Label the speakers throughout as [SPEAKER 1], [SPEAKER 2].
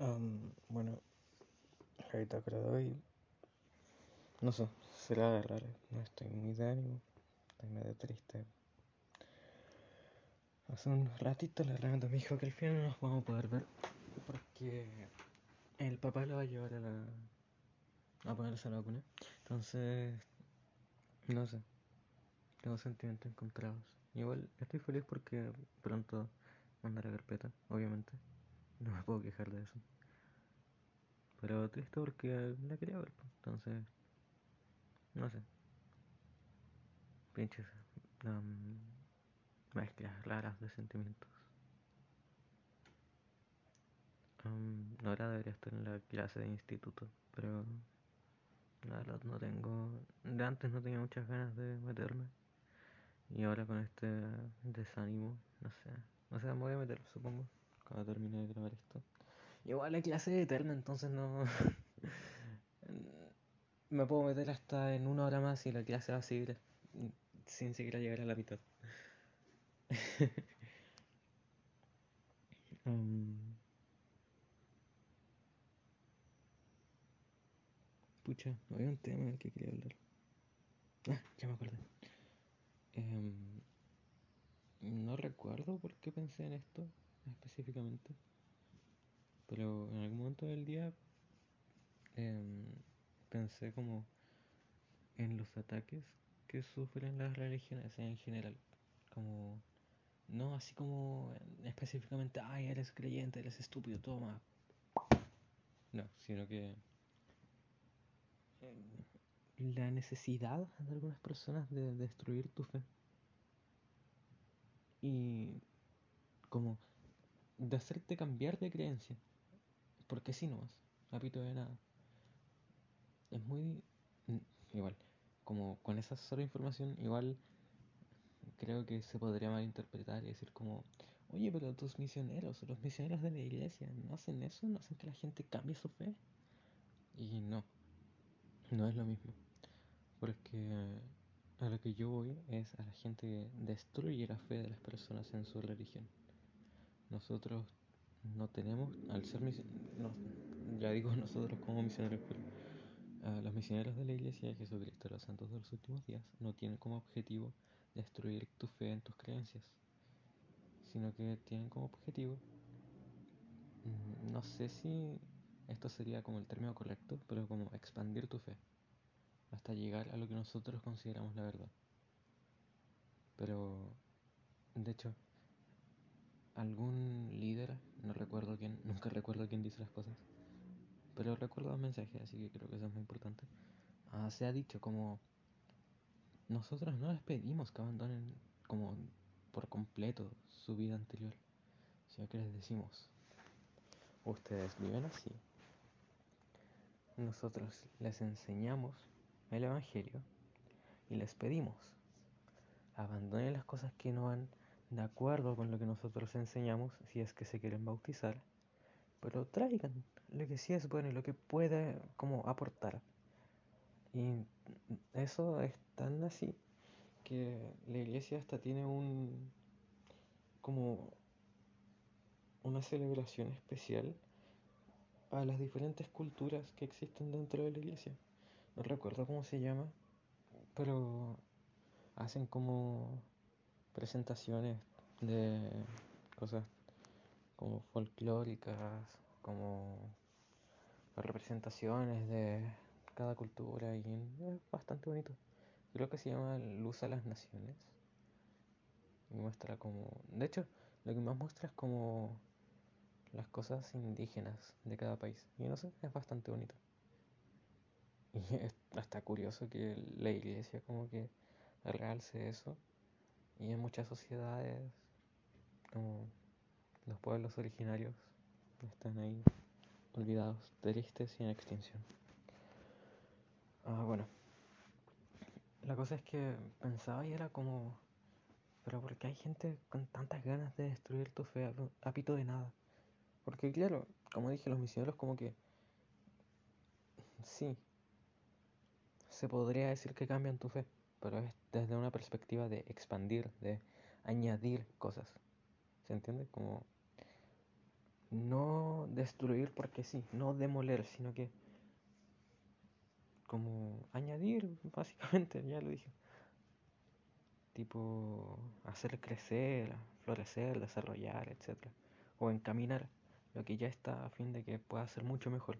[SPEAKER 1] Am, bueno, la bitácora de hoy, no sé, será raro. No estoy muy de ánimo, estoy medio triste. Hace un ratito le Renata me dijo que al final no nos vamos a poder ver porque el papá lo va a llevar a la a ponerse la vacuna. Entonces, no sé, tengo sentimientos encontrados. Igual estoy feliz porque pronto mandaré carpeta, obviamente. No me puedo quejar de eso. Pero triste porque la quería ver, pues. entonces, no sé. Pinches um, mezclas raras de sentimientos. Um, ahora debería estar en la clase de instituto, pero la verdad no tengo. De antes no tenía muchas ganas de meterme. Y ahora con este desánimo, no sé. No sé, me voy a meter, supongo, cuando termine de grabar esto. Igual la clase eterna, entonces no. me puedo meter hasta en una hora más y la clase va a seguir sin siquiera llegar a la mitad. um, pucha, había un tema del que quería hablar. Ah, ya me acordé. Um, no recuerdo por qué pensé en esto específicamente. Pero en algún momento del día eh, pensé como en los ataques que sufren las religiones en general. Como, no así como específicamente, ay, eres creyente, eres estúpido, toma. No, sino que eh, la necesidad de algunas personas de destruir tu fe. Y como de hacerte cambiar de creencia. Porque si no más, apito de nada. Es muy... Igual, como con esa sola información, igual creo que se podría malinterpretar y decir como, oye, pero tus misioneros, los misioneros de la iglesia, ¿no hacen eso? ¿No hacen que la gente cambie su fe? Y no, no es lo mismo. Porque a lo que yo voy es a la gente que destruye la fe de las personas en su religión. Nosotros no tenemos, al ser misioneros, ya digo nosotros como misioneros, uh, los misioneros de la Iglesia de Jesucristo de los Santos de los Últimos Días no tienen como objetivo destruir tu fe en tus creencias, sino que tienen como objetivo, no sé si esto sería como el término correcto, pero como expandir tu fe hasta llegar a lo que nosotros consideramos la verdad. Pero, de hecho, algún líder, no recuerdo quién, nunca recuerdo quién dice las cosas, pero recuerdo un mensaje, así que creo que eso es muy importante. Uh, se ha dicho como nosotros no les pedimos que abandonen como por completo su vida anterior, sino que les decimos, ustedes viven así. Nosotros les enseñamos el Evangelio y les pedimos, abandonen las cosas que no van de acuerdo con lo que nosotros enseñamos si es que se quieren bautizar, pero traigan lo que sí es bueno y lo que puede como aportar. Y eso es tan así que la iglesia hasta tiene un como una celebración especial a las diferentes culturas que existen dentro de la iglesia. No recuerdo cómo se llama, pero hacen como presentaciones de cosas como folclóricas, como representaciones de cada cultura y es bastante bonito. Creo que se llama Luz a las Naciones. Y muestra como... De hecho, lo que más muestra es como las cosas indígenas de cada país. Y no sé, es bastante bonito. Y es hasta curioso que la iglesia como que realce eso. Y en muchas sociedades, como los pueblos originarios, están ahí olvidados, tristes y en extinción. Ah, bueno. La cosa es que pensaba y era como, pero ¿por qué hay gente con tantas ganas de destruir tu fe a pito de nada? Porque claro, como dije, los misioneros como que, sí, se podría decir que cambian tu fe, pero es desde una perspectiva de expandir, de añadir cosas. ¿Se entiende? Como no destruir porque sí, no demoler, sino que como añadir, básicamente, ya lo dije. Tipo, hacer crecer, florecer, desarrollar, etc. O encaminar lo que ya está a fin de que pueda ser mucho mejor.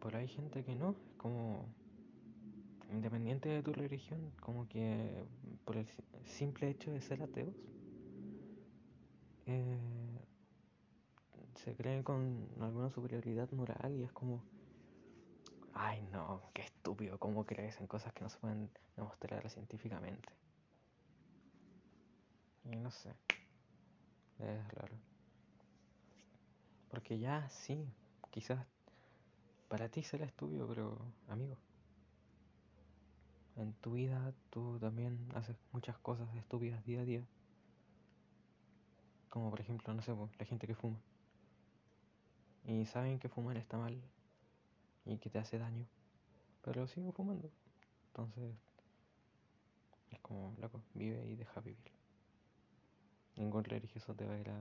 [SPEAKER 1] Pero hay gente que no, es como independiente de tu religión, como que por el simple hecho de ser ateos, eh, se creen con alguna superioridad moral y es como, ay no, qué estúpido, ¿cómo crees en cosas que no se pueden demostrar científicamente? Y no sé, es raro. Porque ya sí, quizás para ti será estúpido, pero amigo, en tu vida tú también haces muchas cosas estúpidas día a día. Como por ejemplo, no sé, la gente que fuma. Y saben que fumar está mal y que te hace daño, pero siguen fumando. Entonces, es como, loco, vive y deja vivir. Ningún religioso te va a ir a,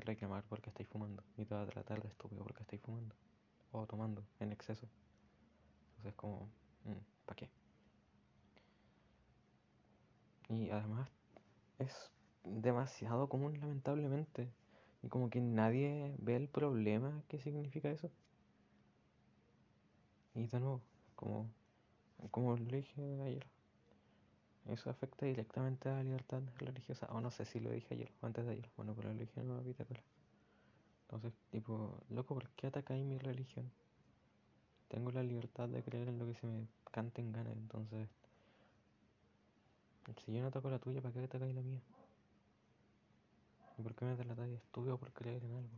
[SPEAKER 1] reclamar porque estáis fumando y te va a tratar de estúpido porque estáis fumando o tomando en exceso. Entonces, como, mm, ¿para qué? Y además es demasiado común lamentablemente. Y como que nadie ve el problema que significa eso. Y de nuevo, como, como lo dije ayer, eso afecta directamente a la libertad religiosa. O no sé si lo dije ayer o antes de ayer. Bueno, pero lo dije en una bitácora. Entonces, tipo, loco, ¿por qué atacáis mi religión? Tengo la libertad de creer en lo que se me cante en gana. Entonces, si yo no ataco la tuya, ¿para qué atacáis la mía? ¿Y por qué me tratáis estúpido por creer en algo?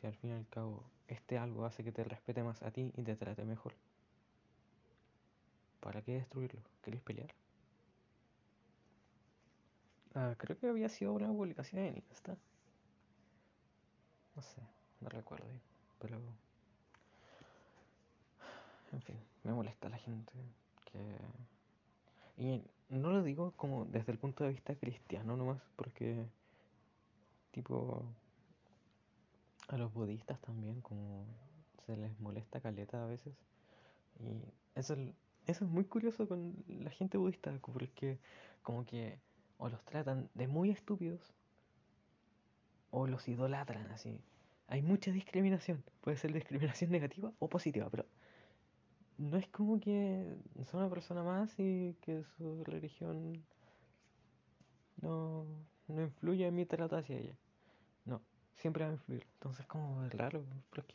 [SPEAKER 1] Si al fin y al cabo este algo hace que te respete más a ti y te trate mejor. ¿Para qué destruirlo? ¿Queréis pelear? Ah, creo que había sido una publicación en Insta. No sé, no recuerdo pero... En fin, me molesta la gente que... Y no lo digo como desde el punto de vista cristiano nomás, porque tipo a los budistas también como se les molesta caleta a veces. Y eso, eso es muy curioso con la gente budista, porque como que o los tratan de muy estúpidos o los idolatran así. Hay mucha discriminación, puede ser discriminación negativa o positiva, pero no es como que son una persona más y que su religión no, no influye en mi trato hacia ella. No, siempre va a influir. Entonces, como es raro, porque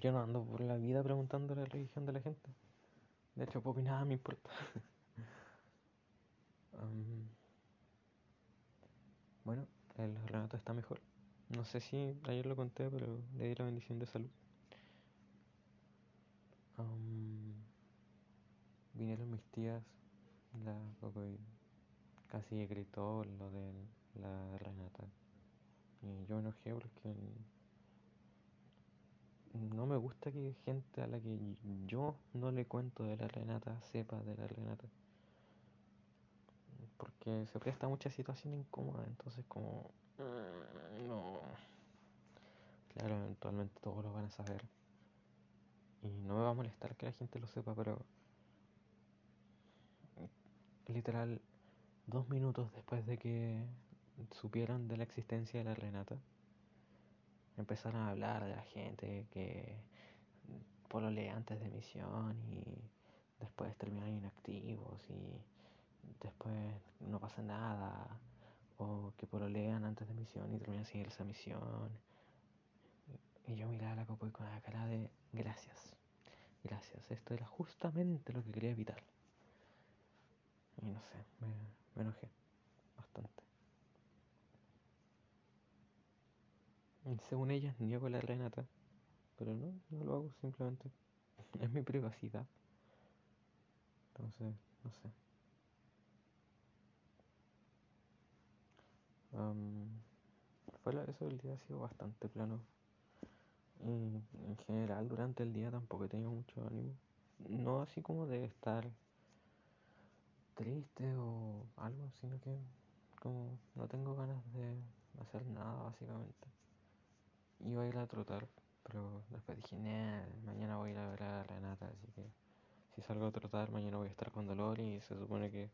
[SPEAKER 1] yo no ando por la vida preguntando la religión de la gente. De hecho, poco y nada me importa. bueno, el Renato está mejor. No sé si ayer lo conté, pero le di la bendición de salud. Vinieron mis tías, la casi gritó lo de la Renata. Y yo me enojé porque no me gusta que gente a la que yo no le cuento de la Renata sepa de la Renata. Porque se presta mucha situación incómoda, entonces como... Mm, no. Claro, eventualmente todos lo van a saber. Y no me va a molestar que la gente lo sepa, pero literal dos minutos después de que supieron de la existencia de la Renata, empezaron a hablar de la gente que pololea antes de misión y después terminan inactivos y después no pasa nada o que pololean antes de misión y terminan sin esa misión y yo miraba la copa con la cara de gracias gracias esto era justamente lo que quería evitar y no sé, me, enojé bastante. Y según ellas niego la Renata, pero no, no lo hago simplemente. Es mi privacidad. Entonces, no sé. eso del día ha sido bastante plano. Y en general durante el día tampoco he tenido mucho ánimo. No así como de estar triste o algo, sino que como no tengo ganas de hacer nada básicamente. Iba a ir a trotar, pero después dije, nah, mañana voy a ir a ver a Renata, así que si salgo a trotar mañana voy a estar con dolor y se supone que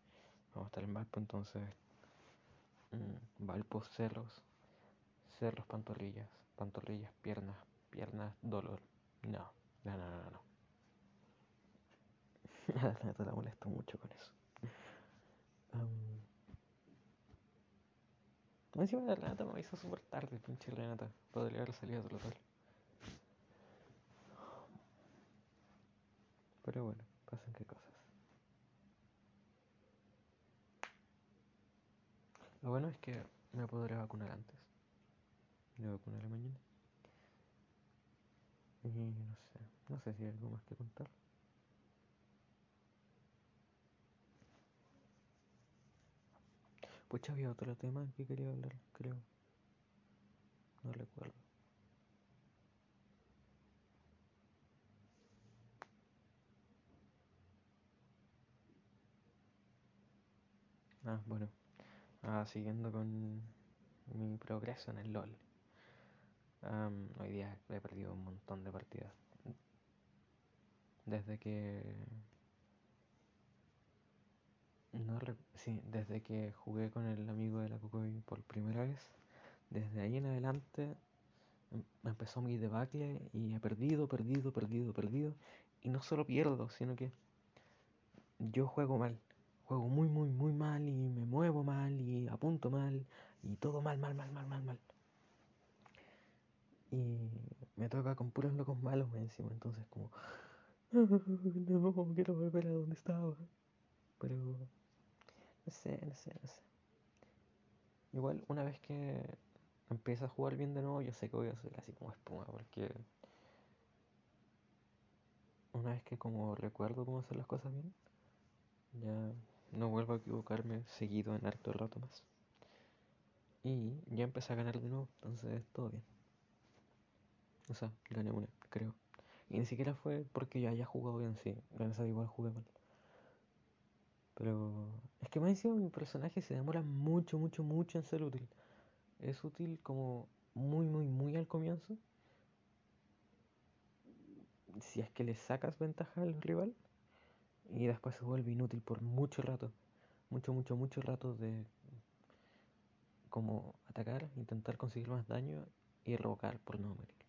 [SPEAKER 1] vamos a estar en Valpo, entonces mmm, Valpo, cerros, cerros, pantorrillas, pantorrillas, piernas, piernas, dolor. No, no, no, no, no. La Renata la molesto mucho con eso. Um, encima la Renata me hizo súper tarde, pinche Renata. Podría haber salido a trotar. Pero bueno, pasan qué cosas. Lo bueno es que me podré vacunar antes. Me vacunaré mañana. Y no sé, no sé si hay algo más que contar. Pues había otro tema que quería hablar, creo. No recuerdo. Ah, bueno. Ah, siguiendo con mi progreso en el LOL. Um, hoy día he perdido un montón de partidas. Desde que No, sí, desde que jugué con el amigo de la Cocoy por primera vez, desde ahí en adelante em, empezó mi debacle y he perdido, perdido, perdido, perdido. Y no solo pierdo, sino que yo juego mal. Juego muy, muy, muy mal y me muevo mal y apunto mal y todo mal, mal, mal, mal, mal, mal. Y me toca con puros locos malos encima, entonces como... No, quiero volver a donde estaba. Pero no sé, no sé, no sé. Igual una vez que empiece a jugar bien de nuevo, yo sé que voy a ser así como espuma, porque una vez que como recuerdo cómo hacer las cosas bien, ya no vuelvo a equivocarme seguido en harto rato más. Y ya empecé a ganar de nuevo, entonces todo bien. O sea, gané una, creo. Y ni siquiera fue porque yo haya jugado bien, sí. Gracias a igual jugué mal. Pero es que me ha encima mi personaje se demora mucho, mucho, mucho en ser útil. Es útil como muy, muy, muy al comienzo. Si es que le sacas ventaja al rival. Y después se vuelve inútil por mucho rato. Mucho, mucho, mucho rato de como atacar, intentar conseguir más daño y revocar por no morir.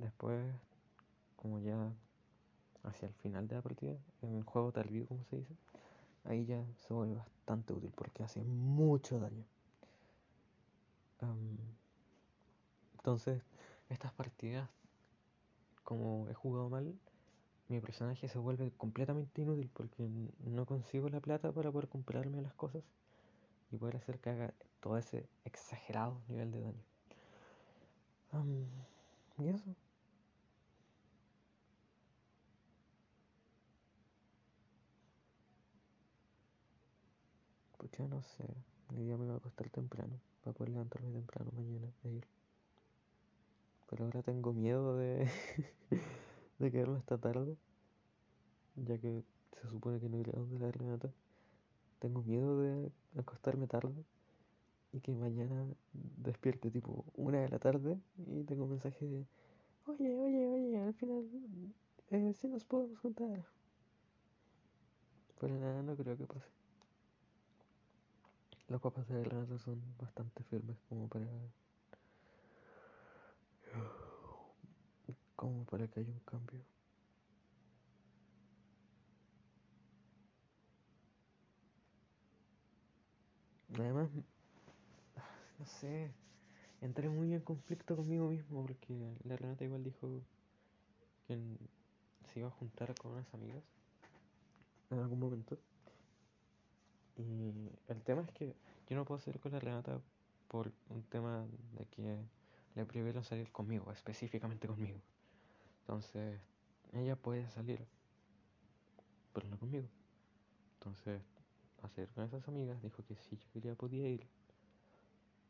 [SPEAKER 1] Después, como ya hacia el final de la partida, en el juego tardío, como se dice, ahí ya se vuelve bastante útil porque hace mucho daño. Entonces, estas partidas, como he jugado mal, mi personaje se vuelve completamente inútil porque no consigo la plata para poder comprarme las cosas y poder hacer que haga todo ese exagerado nivel de daño. Y eso. Pucha, no sé. El día me va a acostar temprano para poder levantarme temprano mañana e ir. Pero ahora tengo miedo de, de quedarme hasta tarde, ya que se supone que no iré a donde la Renata. Tengo miedo de acostarme tarde y que mañana despierte tipo una de la tarde y tengo un mensaje de oye, oye, oye, al final eh, sí nos podemos juntar. Pero nada, no creo que pase. Los papás de Renata son bastante firmes como para como para que haya un cambio. Además, no sé, entré muy en conflicto conmigo mismo porque la Renata igual dijo que se iba a juntar con unas amigas en algún momento. Y el tema es que yo no puedo salir con la Renata por un tema de que le prohibieron salir conmigo, específicamente conmigo. Entonces, ella puede salir, pero no conmigo. Entonces, a salir con esas amigas, dijo que si yo quería podía ir.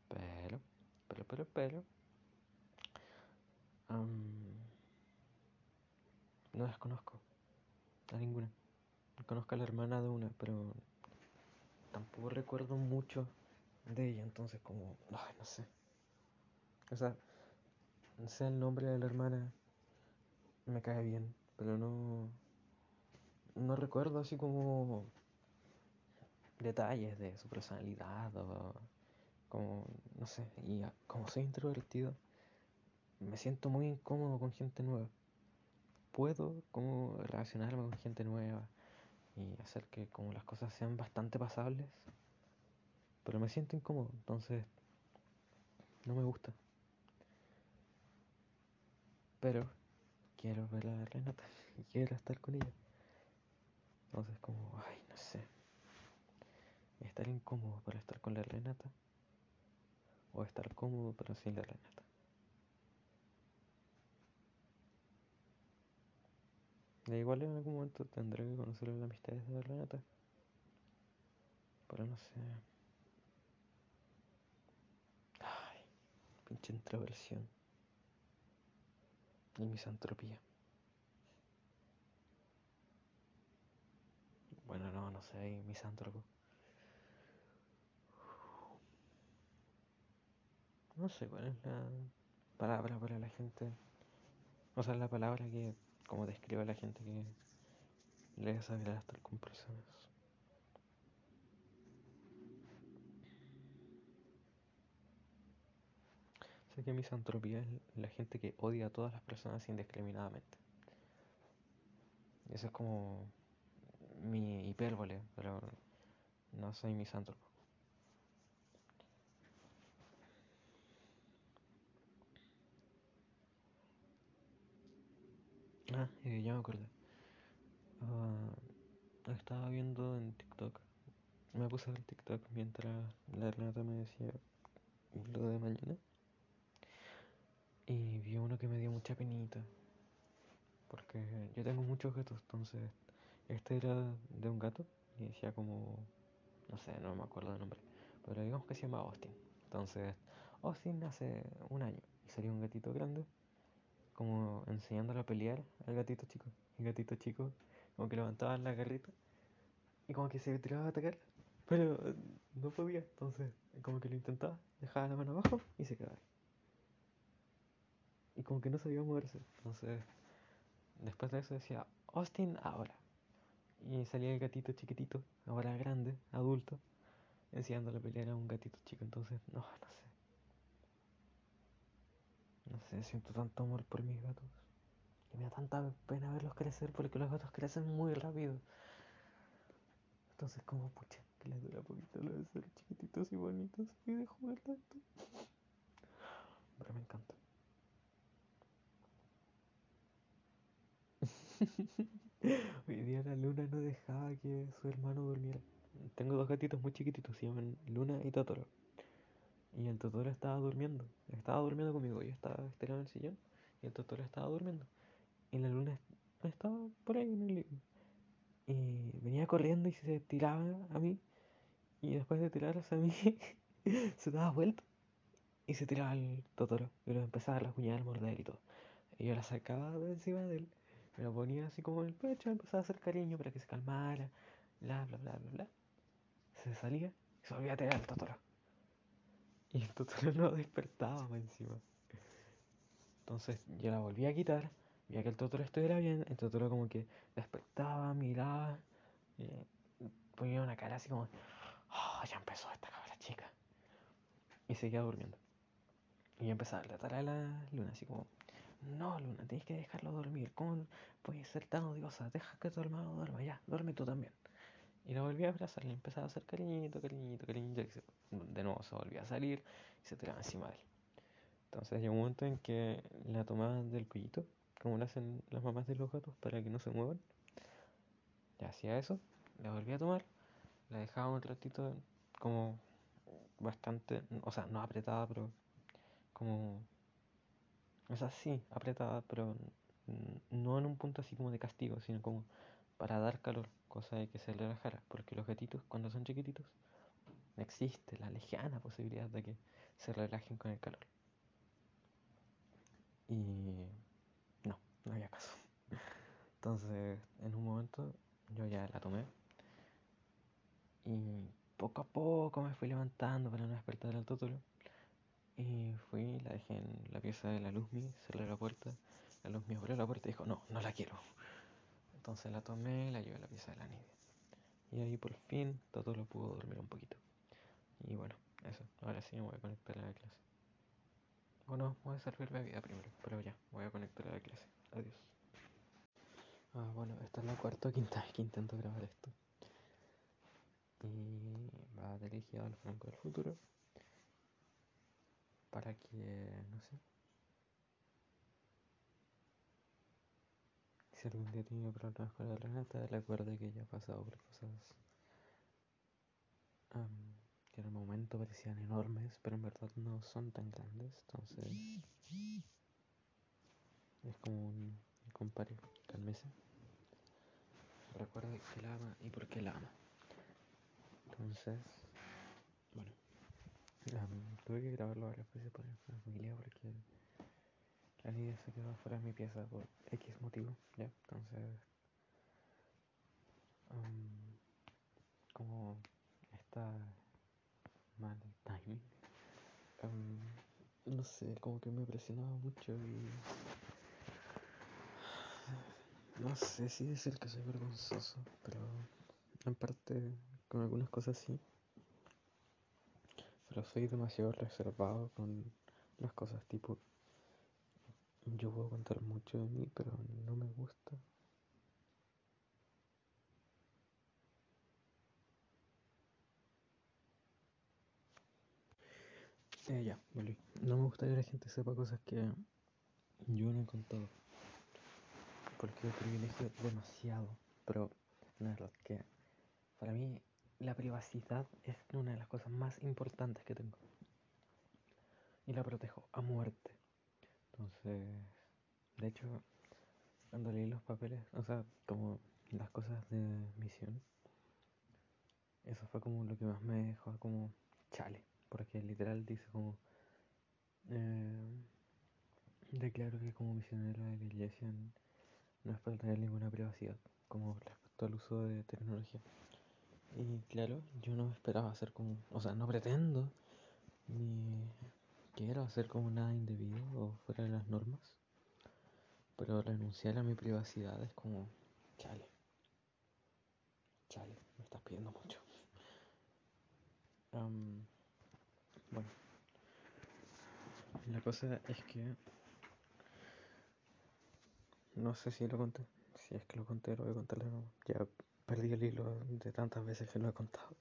[SPEAKER 1] Pero, pero, pero, pero. Um, no las conozco. A ninguna. Conozco a la hermana de una, pero tampoco recuerdo mucho de ella, entonces como, no sé. O sea, sé el nombre de la hermana, me cae bien, pero no, no recuerdo así como detalles de su personalidad o como, no sé, y como soy introvertido, me siento muy incómodo con gente nueva. Puedo como relacionarme con gente nueva y hacer que como las cosas sean bastante pasables, pero me siento incómodo, entonces no me gusta. Pero quiero ver a Renata y quiero estar con ella. Entonces como, ay, no sé. Estar incómodo para estar con la Renata o estar cómodo pero sin la Renata. De igual en algún momento tendré que conocer las amistades de la Renata. Pero no sé. Ay, pinche introversión. Y misantropía. Bueno, no, no sé, misántropo. No sé cuál es la palabra para la gente. O sea, la palabra que como describe a la gente que le desagrada estar con personas. Sé que misantropía es la gente que odia a todas las personas indiscriminadamente. Eso es como mi hipérbole, pero no soy misántropo. Ah, eh, ya me acordé. Uh, estaba viendo en TikTok. Me puse ver TikTok mientras la Renata me decía lo de mañana. Y vi uno que me dio mucha penita. Porque yo tengo muchos gatos, entonces este era de un gato y decía como, no sé, no me acuerdo el nombre, pero digamos que se llama Austin. Entonces, Austin hace un año y salió un gatito grande como enseñándolo a pelear al gatito chico. El gatito chico como que levantaba la garrita y como que se tiraba a atacar, pero no podía. Entonces como que lo intentaba, dejaba la mano abajo y se quedaba. Y como que no sabía moverse. Entonces después de eso decía, Austin ahora. Y salía el gatito chiquitito, ahora grande, adulto, enseñándole a pelear a un gatito chico. Entonces, no, no sé. No sé, siento tanto amor por mis gatos. Y me da tanta pena verlos crecer porque los gatos crecen muy rápido. Entonces, como pucha, que les dura poquito lo de ser chiquititos y bonitos y de jugar tanto. Pero me encanta. Hoy día la luna no dejaba que su hermano durmiera. Tengo dos gatitos muy chiquititos, se llaman Luna y Totoro. Y el Totoro estaba durmiendo. Estaba durmiendo conmigo. Yo estaba estirado en el sillón y el Totoro estaba durmiendo. Y la luna estaba por ahí en el living. Y venía corriendo y se tiraba a mí. Y después de tirarse a mí, se daba vuelta. Y se tiraba al Totoro. Y lo empezaba a rasguñar, morder y todo. Y yo la sacaba de encima de él. Me lo ponía así como en el pecho. Empezaba a hacer cariño para que se calmara. Bla, bla, bla, bla, bla. Se salía y se volvía a tirar al Totoro. Y el Totoro no despertaba encima. Entonces yo la volví a quitar, veía que el Totoro estuviera bien, el Totoro como que despertaba, miraba, eh, ponía una cara así como, oh, ya empezó esta cabra chica. Y seguía durmiendo. Y yo empezaba a tratar a la luna así como, no luna, tienes que dejarlo dormir, ¿cómo puedes ser tan odiosa? Deja que tu hermano duerma, ya, duerme tú también. Y la volví a abrazar, le empezaba a hacer cariñito, cariñito, cariñito, y se, de nuevo se volvía a salir y se tiraba encima de él. Entonces llegó un momento en que la tomaba del cuellito, como lo hacen las mamás de los gatos para que no se muevan. Le hacía eso, la volvía a tomar, la dejaba un ratito como bastante, o sea, no apretada, pero como... O sea, sí, apretada, pero no en un punto así como de castigo, sino como para dar calor, cosa de que se relajara, porque los gatitos cuando son chiquititos existe la lejana posibilidad de que se relajen con el calor. Y no, no había caso. Entonces, en un momento yo ya la tomé y poco a poco me fui levantando para no despertar al Totoro. Y fui, la dejé en la pieza de la Luzmi, cerré la puerta. La Luzmi abrió la puerta y dijo, no, no la quiero. Entonces la tomé y la llevé a la pieza de la Nidia. Y ahí por fin Totoro pudo dormir un poquito. Y bueno, eso. Ahora sí me voy a conectar a la clase. Bueno, voy a servir bebida primero, pero ya, voy a conectar a la clase. Adiós. Ah, bueno, esta es la cuarta o quinta vez que intento grabar esto. Y va dirigido al Franco del futuro. Para que, no sé. Si algún día tiene problemas con la Renata, recuerde que ya ha pasado por cosas um, que en el momento parecían enormes, pero en verdad no son tan grandes. Entonces, es como un compare, cálmese. Recuerde que la ama y por qué la ama. Entonces, bueno, tuve que grabarlo varias veces por la familia porque niña se quedó fuera de mi pieza por X motivo, ¿ya? Entonces, como está mal timing, um, no sé, como que me presionaba mucho y... No sé si decir que soy vergonzoso, pero en parte con algunas cosas sí. Pero soy demasiado reservado con las cosas tipo yo puedo contar mucho de mí, pero no me gusta. Eh, ya, volví. No me gusta que la gente sepa cosas que yo no he contado. Porque yo privilegio demasiado. Pero la verdad que para mí la privacidad es una de las cosas más importantes que tengo. Y la protejo a muerte. Entonces, de hecho, cuando leí los papeles, o sea, como las cosas de misión, eso fue como lo que más me dejó como chale, porque literal dice como eh, declaro que como misionero de la iglesia no es para tener ninguna privacidad, como respecto al uso de tecnología. Y claro, yo no esperaba hacer como, o sea, no pretendo ni quiero hacer como nada indebido o fuera de las normas. Pero renunciar a mi privacidad es como, chale. Chale, me estás pidiendo mucho. Um, bueno, la cosa es que no sé si lo conté. Si es que lo conté, lo voy a contar de nuevo. Ya perdí el hilo de tantas veces que lo he contado.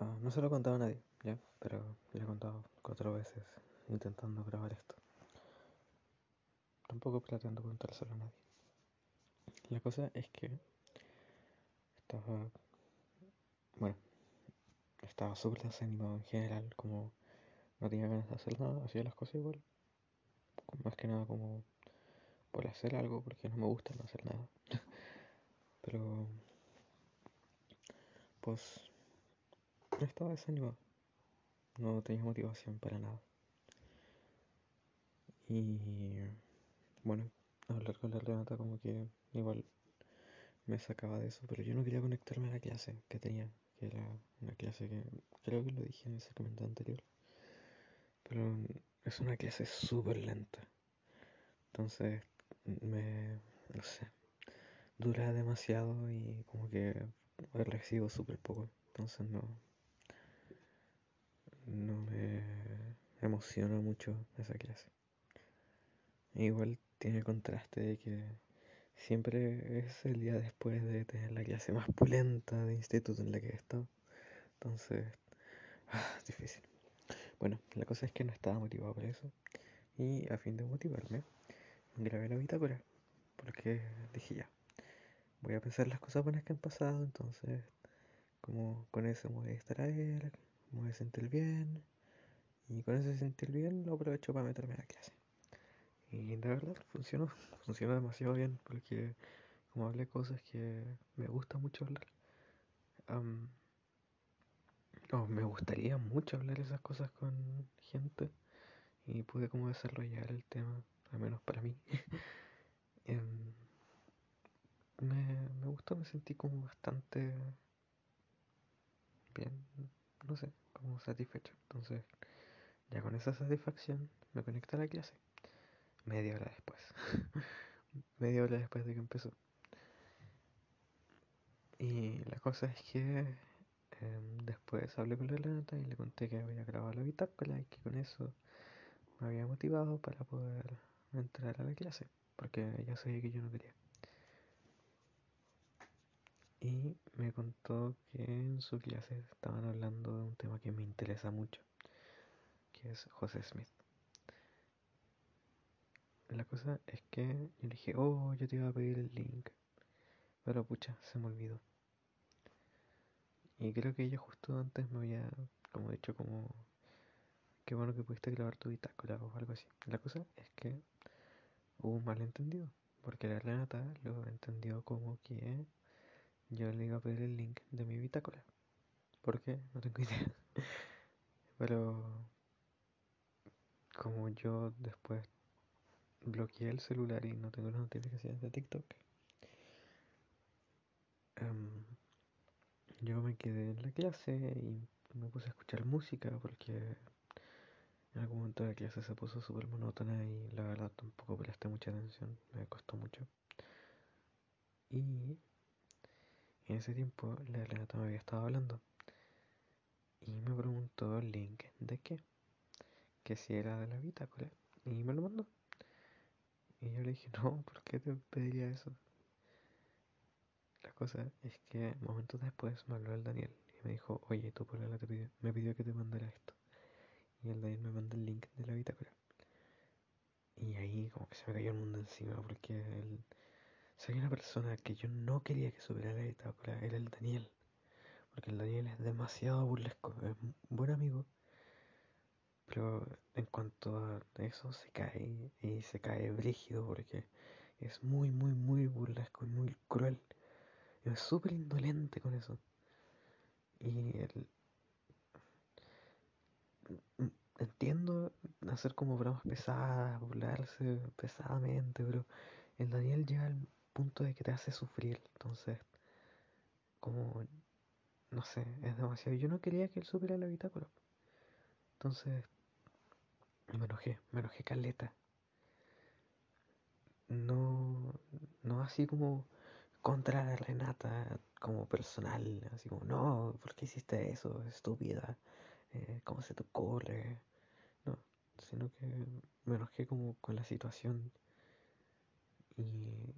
[SPEAKER 1] Uh, no se lo he contado a nadie, ya, pero lo he contado cuatro veces intentando grabar esto. Tampoco pretendo contárselo a nadie. La cosa es que estaba, bueno, estaba súper desanimado en general, como no tenía ganas de hacer nada, hacía las cosas igual. Más que nada como por hacer algo, porque no me gusta no hacer nada. Pero, pues, estaba desanimado. No tenía motivación para nada. Y bueno, hablar con la Renata como que igual me sacaba de eso, pero yo no quería conectarme a la clase que tenía, que era una clase que creo que lo dije en ese comentario anterior, pero es una clase súper lenta, entonces me, no sé, dura demasiado y como que recibo súper poco, entonces no, no me emociona mucho esa clase. Igual tiene el contraste de que siempre es el día después de tener la clase más pulenta de instituto en la que he estado. Entonces, ah, difícil. Bueno, la cosa es que no estaba motivado por eso. Y a fin de motivarme, grabé la bitácora. Porque dije ya, voy a pensar las cosas buenas que han pasado. Entonces, como con eso me voy a distraer, me voy a sentir bien. Y con ese sentir bien lo aprovecho para meterme a la clase. Y de verdad funcionó, funcionó demasiado bien porque como hablé cosas que me gusta mucho hablar, um, me gustaría mucho hablar esas cosas con gente y pude como desarrollar el tema, al menos para mí. um, me, me gustó, me sentí como bastante bien, no sé, como satisfecho. Entonces, ya con esa satisfacción me conecto a la clase. Media hora después. Media hora después de que empezó. Y la cosa es que em, después hablé con la Renata y le conté que había grabado la bitácora y que con eso me había motivado para poder entrar a la clase, porque ya sabía que yo no quería. Y me contó que en su clase estaban hablando de un tema que me interesa mucho, que es José Smith. La cosa es que yo dije, oh, yo te iba a pedir el link, pero pucha, se me olvidó. Y creo que ella justo antes me había como dicho como qué bueno que pudiste grabar tu bitácora o algo así. La cosa es que hubo un malentendido, porque la Renata lo entendió como que yo le iba a pedir el link de mi bitácora. ¿Por qué? No tengo idea. Pero como yo después bloqueé el celular y no tengo las notificaciones de TikTok, um, yo me quedé en la clase y me puse a escuchar música porque en algún momento de la clase se puso súper monótona y la verdad tampoco presté mucha atención, me costó mucho. Y en ese tiempo la Renata me había estado hablando y me preguntó el link de qué, que si era de la bitácora y me lo mandó. Y yo le dije, no, ¿por qué te pediría eso? La cosa es que momentos después me habló el Daniel y me dijo, oye, tu la te pidió, me pidió que te mandara esto y el David me manda el link de la bitácora. Y ahí como que se me cayó el mundo encima porque él... Si había una persona que yo no quería que supiera la bitácora, era el Daniel. Porque el Daniel es demasiado burlesco, es un buen amigo. Pero en cuanto a eso se cae y se cae brígido porque es muy, muy, muy burlesco y muy cruel. Y es súper indolente con eso. Y el, entiendo hacer como bromas pesadas, burlarse pesadamente, pero el Daniel llega al punto de que te hace sufrir, entonces, como, no sé, es demasiado. Yo no quería que él supiera la bitácora, entonces, me enojé, me enojé caleta. No, no así como contra la Renata, como personal, así como, no, ¿por qué hiciste eso? Estúpida. Eh, ¿cómo se te ocurre? No, sino que me enojé como con la situación. Y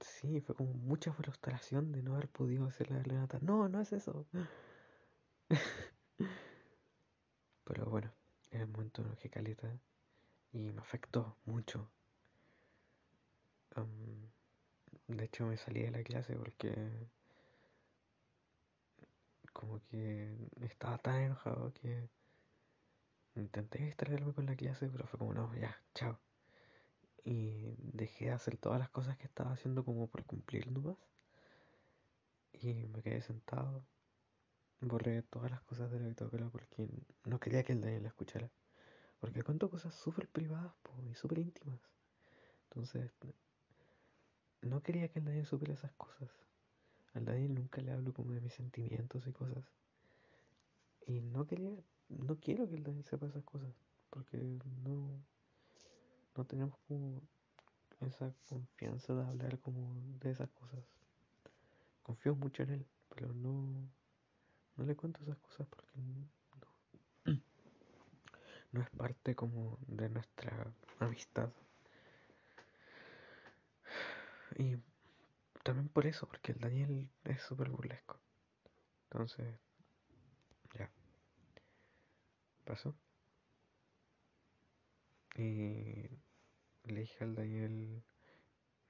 [SPEAKER 1] sí, fue como mucha frustración de no haber podido hacerle a Renata. No, no es eso. Pero bueno, en el momento me enojé caleta y me afectó mucho. de hecho me salí de la clase porque como que estaba tan enojado que intenté distraerme con la clase, pero fue como, no, ya, chao. Y dejé de hacer todas las cosas que estaba haciendo como por cumplir nomás. Y me quedé sentado. Borré todas las cosas de la bitácora porque no quería que el Daniel la escuchara. Porque cuento cosas súper privadas y súper íntimas. Entonces, no quería que el Daniel supiera esas cosas. Al Daniel nunca le hablo como de mis sentimientos y cosas. Y no quería, no quiero que el Daniel sepa esas cosas, porque no, no tenemos como esa confianza de hablar como de esas cosas. Confío mucho en él, pero no, no le cuento esas cosas porque no, no es parte como de nuestra amistad. Y también por eso, porque el Daniel es súper burlesco. Entonces, ya. Pasó. Y le dije al Daniel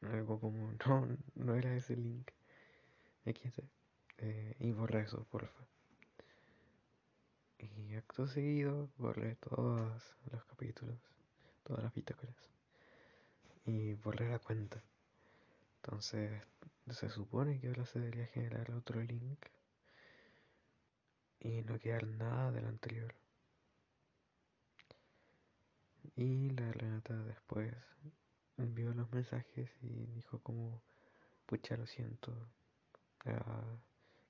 [SPEAKER 1] algo como, no, no era ese link. XD. Eh, y borré eso, porfa. Y acto seguido borré todos los capítulos, todas las bitácoras. Y borré la cuenta. Entonces se supone que ahora se debería generar otro link y no quedar nada del anterior. Y la Renata después envió los mensajes y dijo como, pucha, lo siento, ah,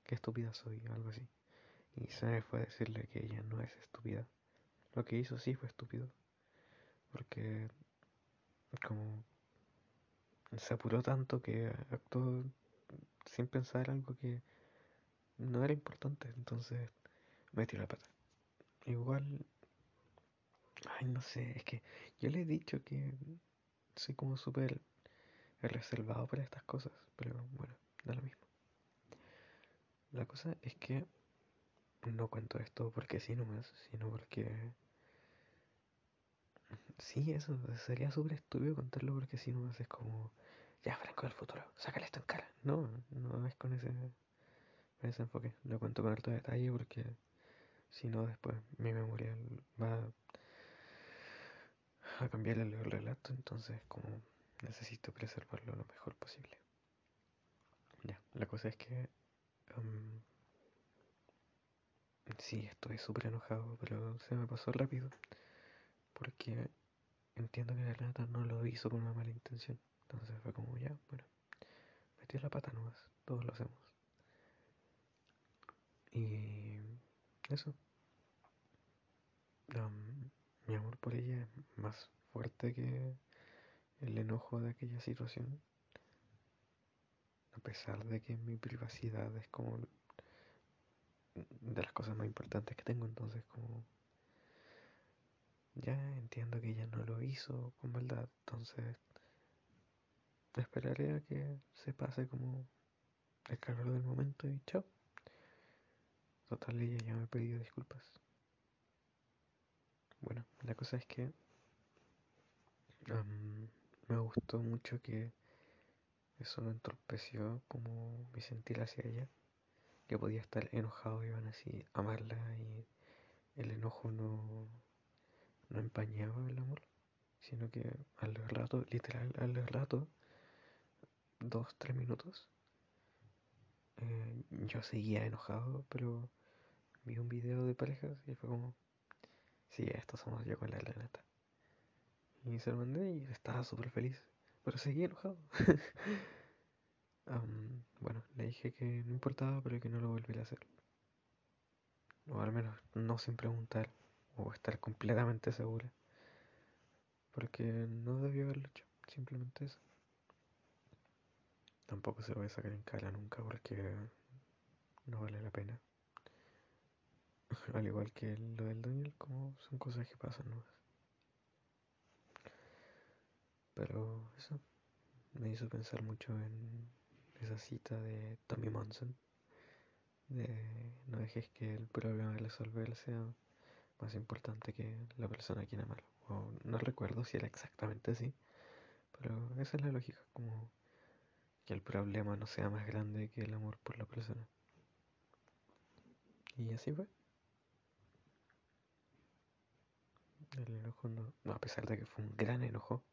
[SPEAKER 1] qué estúpida soy, algo así.
[SPEAKER 2] Y se fue a decirle que ella no es estúpida. Lo que hizo sí fue estúpido. Porque como se apuró tanto que actuó sin pensar algo que no era importante. Entonces metió la pata. Igual, ay, no sé, es que yo le he dicho que soy como súper reservado para estas cosas, pero bueno, da lo mismo. La cosa es que no cuento esto porque sí nomás, sino porque... Sí, eso, sería súper estúpido contarlo porque sí nomás es como... Ya, Franco del futuro, sácale esto en cara. No, no es con ese, con ese enfoque. Lo cuento con alto detalle porque si no después mi memoria va a cambiar el relato, entonces como necesito preservarlo lo mejor posible. Ya, la cosa es que um, sí, estoy súper enojado, pero se me pasó rápido porque entiendo que la Renata no lo hizo con una mala intención. Entonces fue como, ya, bueno, metió la pata nomás, todos lo hacemos. Y eso. Mi amor por ella es más fuerte que el enojo de aquella situación. A pesar de que mi privacidad es como de las cosas más importantes que tengo, entonces como ya entiendo que ella no lo hizo con maldad, entonces esperaré a que se pase como el calor del momento y chao. Total, ella ya me ha pedido disculpas. Bueno, la cosa es que me gustó mucho que eso no entorpeció como mi sentir hacia ella, que podía estar enojado y van así amarla y el enojo no, no empañaba el amor, sino que al rato, literal, al rato, dos, tres minutos, eh, yo seguía enojado, pero vi un video de parejas y fue como, sí, estos somos yo con la Renata. Y se lo mandé y estaba súper feliz, pero seguía enojado. bueno, le dije que no importaba, pero que no lo volviera a hacer. O al menos no sin preguntar o estar completamente segura. Porque no debió haberlo hecho, simplemente eso. Tampoco se lo voy a sacar en cara nunca porque no vale la pena. Al igual que lo del Daniel, como son cosas que pasan, ¿no? Pero eso me hizo pensar mucho en esa cita de Tommy Monson. De no dejes que el problema de resolver sea más importante que la persona a quien amarlo. O no recuerdo si era exactamente así, pero esa es la lógica, como que el problema no sea más grande que el amor por la persona. Y así fue. El enojo no, a pesar de que fue un gran enojo,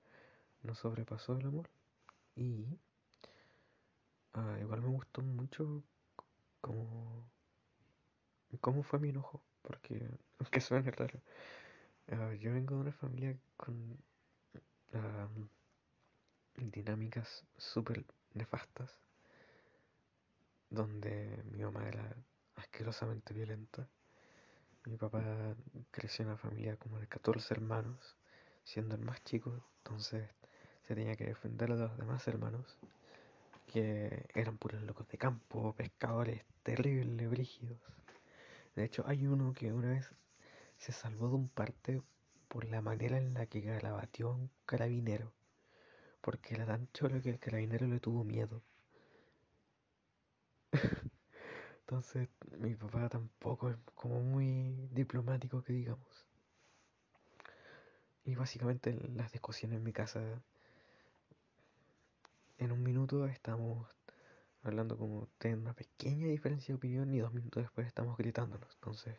[SPEAKER 2] no sobrepasó el amor. Y ah, igual me gustó mucho como cómo fue mi enojo, porque aunque suene raro, ah, yo vengo de una familia con dinámicas súper nefastas, donde mi mamá era asquerosamente violenta. Mi papá creció en una familia como de 14 hermanos, siendo el más chico, entonces se tenía que defender a los demás hermanos, que eran puros locos de campo, pescadores terribles, brígidos. De hecho, hay uno que una vez se salvó de un parte por la manera en la que batió a un carabinero, porque era tan cholo que el carabinero le tuvo miedo. Entonces, mi papá tampoco es como muy diplomático que digamos. Y básicamente las discusiones en mi casa en un minuto estamos hablando como de una pequeña diferencia de opinión y dos minutos después estamos gritándonos. Entonces,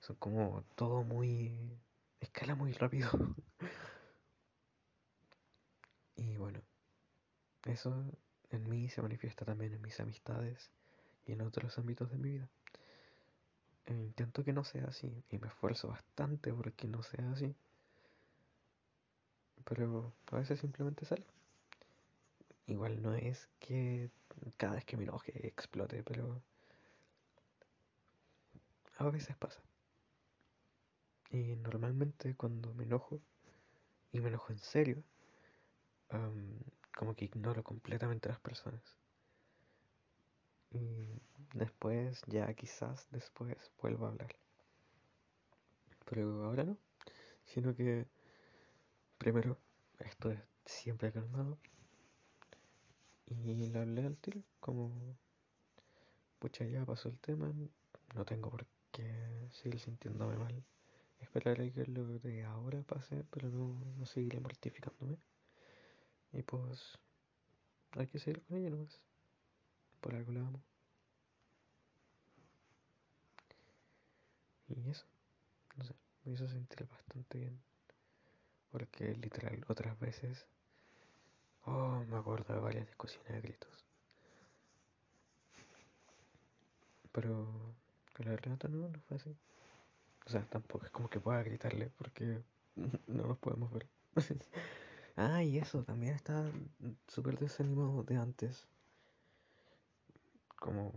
[SPEAKER 2] son como todo muy... escala muy rápido. y bueno, eso en mí se manifiesta también en mis amistades y en otros ámbitos de mi vida. E intento que no sea así y me esfuerzo bastante porque no sea así. Pero a veces simplemente sale. Igual no es que cada vez que me enoje explote, pero a veces pasa. Y normalmente cuando me enojo, y me enojo en serio, como que ignoro completamente a las personas. Y después, ya quizás después vuelvo a hablar. Pero ahora no, sino que primero esto es siempre calmado y le hablé al tiro como pucha ya pasó el tema no tengo por qué seguir sintiéndome mal. Esperaré que lo de ahora pase pero no, no seguiré mortificándome. Y pues hay que seguir con ella nomás por algo la amo y eso no sé me hizo sentir bastante bien porque literal otras veces Oh, me acuerdo de varias discusiones de gritos. Pero con la Renata no, no fue así. O sea, tampoco es como que pueda gritarle porque no nos podemos ver. ah, y eso, también estaba súper desanimado de antes. Como,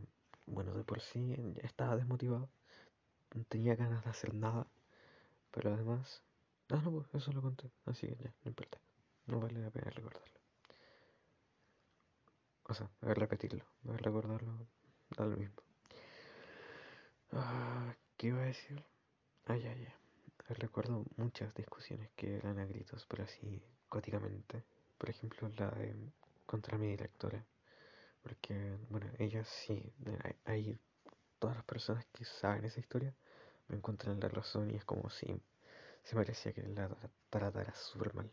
[SPEAKER 2] bueno, de por sí estaba desmotivado. No tenía ganas de hacer nada. Pero además... Ah, no, pues eso lo conté. Así que ya, no importa. No vale la pena recordarlo. O sea, a ver, repetirlo, a ver, recordarlo, da lo mismo. Ah, ¿Qué iba a decir? Ay, ay, ay. Recuerdo muchas discusiones que eran a gritos, pero así góticamente. Por ejemplo, la de contra mi directora. Porque, bueno, ella sí, hay todas las personas que saben esa historia me encuentran la razón y es como si se parecía que la tratara súper mal.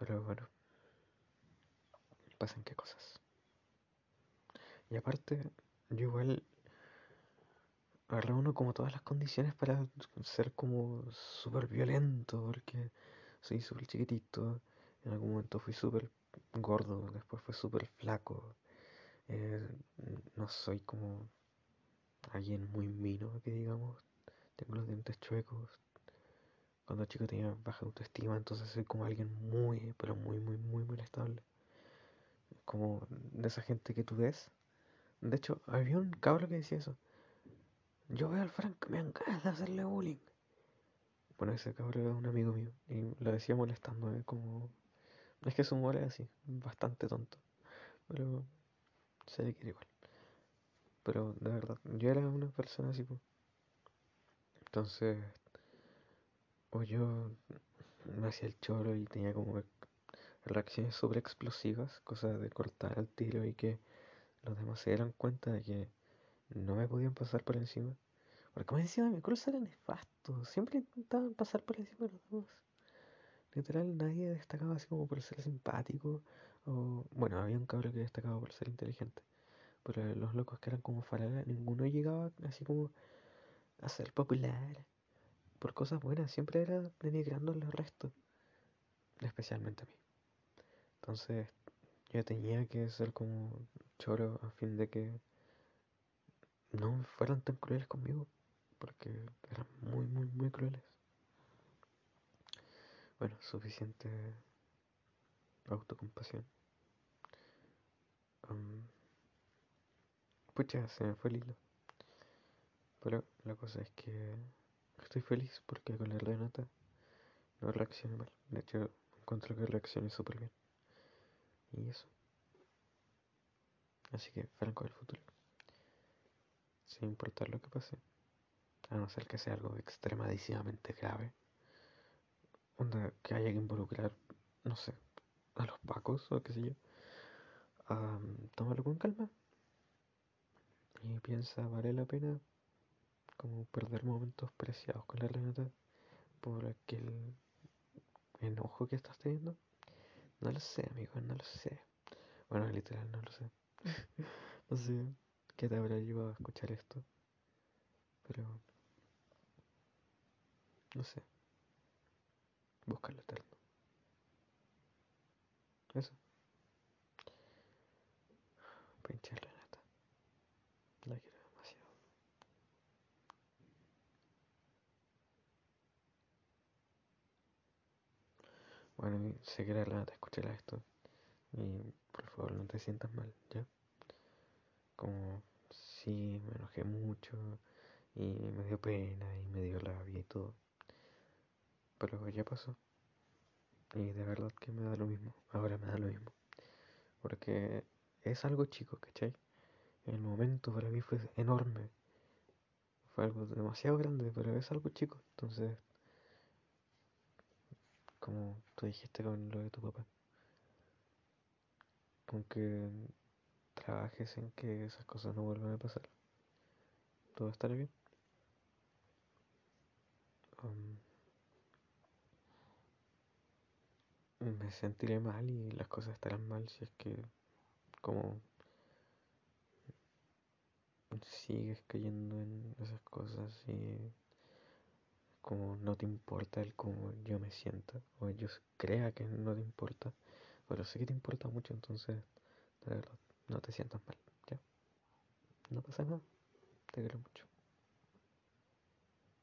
[SPEAKER 2] Pero bueno, pasan qué cosas. Y aparte, yo igual reúno como todas las condiciones para ser como súper violento, porque soy súper chiquitito, en algún momento fui súper gordo, después fui súper flaco, eh, no soy como alguien muy mino, que digamos, tengo los dientes chuecos, cuando chico tenía baja autoestima, entonces soy como alguien muy, pero muy, muy, muy, muy estable. Como de esa gente que tú ves de hecho, había un cabro que decía eso. Yo veo al Frank, me ganas de hacerle bullying. Bueno, ese cabro es un amigo mío y lo decía molestando, ¿eh? como... Es que su humor es así, bastante tonto. Pero se le quiere igual. Pero de verdad, yo era una persona así, pues. Entonces, o yo me hacía el choro y tenía como reacciones súper explosivas, cosas de cortar al tiro y que los demás se dieron cuenta de que no me podían pasar por encima. Porque como encima mi cruz era nefasto. Siempre intentaban pasar por encima de los demás. Literal, nadie destacaba así como por ser simpático. O, bueno, había un cabrón que destacaba por ser inteligente. Pero los locos que eran como farala, ninguno llegaba así como a ser popular. Por cosas buenas, siempre era denigrando los restos. Especialmente a mí. Entonces, yo tenía que ser como choro a fin de que no fueran tan crueles conmigo, porque eran muy, muy, muy crueles. Bueno, suficiente autocompasión. Pucha, se me fue el hilo. Pero la cosa es que estoy feliz porque con la Renata no reaccioné mal. De hecho, encuentro que reaccioné súper bien. Y eso. Así que franco del futuro. Sin importar lo que pase. A no ser que sea algo extremadísimamente grave. Onda que haya que involucrar, no sé, a los pacos o qué sé yo. Tómalo con calma. Y piensa, ¿vale la pena como perder momentos preciados con la Renata por aquel enojo que estás teniendo? No lo sé, amigo, no lo sé. Bueno, literal, no lo sé. no sé qué te habrá llevado a escuchar esto. Pero... No sé. Busca lo eterno. Eso. Pinche Renata. La quiero demasiado. Bueno, sé que la Renata escuchará esto. Y por favor no te sientas mal, ¿ya? Como si me enojé mucho y me dio pena y me dio rabia y todo. Pero ya pasó. Y de verdad que me da lo mismo. Ahora me da lo mismo. Porque es algo chico, ¿cachai? El momento para mí fue enorme. Fue algo demasiado grande, pero es algo chico. Entonces, como tú dijiste con lo de tu papá. Con que trabajes en que esas cosas no vuelvan a pasar. Todo estará bien. Um, me sentiré mal y las cosas estarán mal si es que como sigues cayendo en esas cosas y como no te importa el cómo yo me sienta o ellos crea que no te importa pero sé que te importa mucho entonces de verdad no te sientas mal ya. No pasa nada te quiero mucho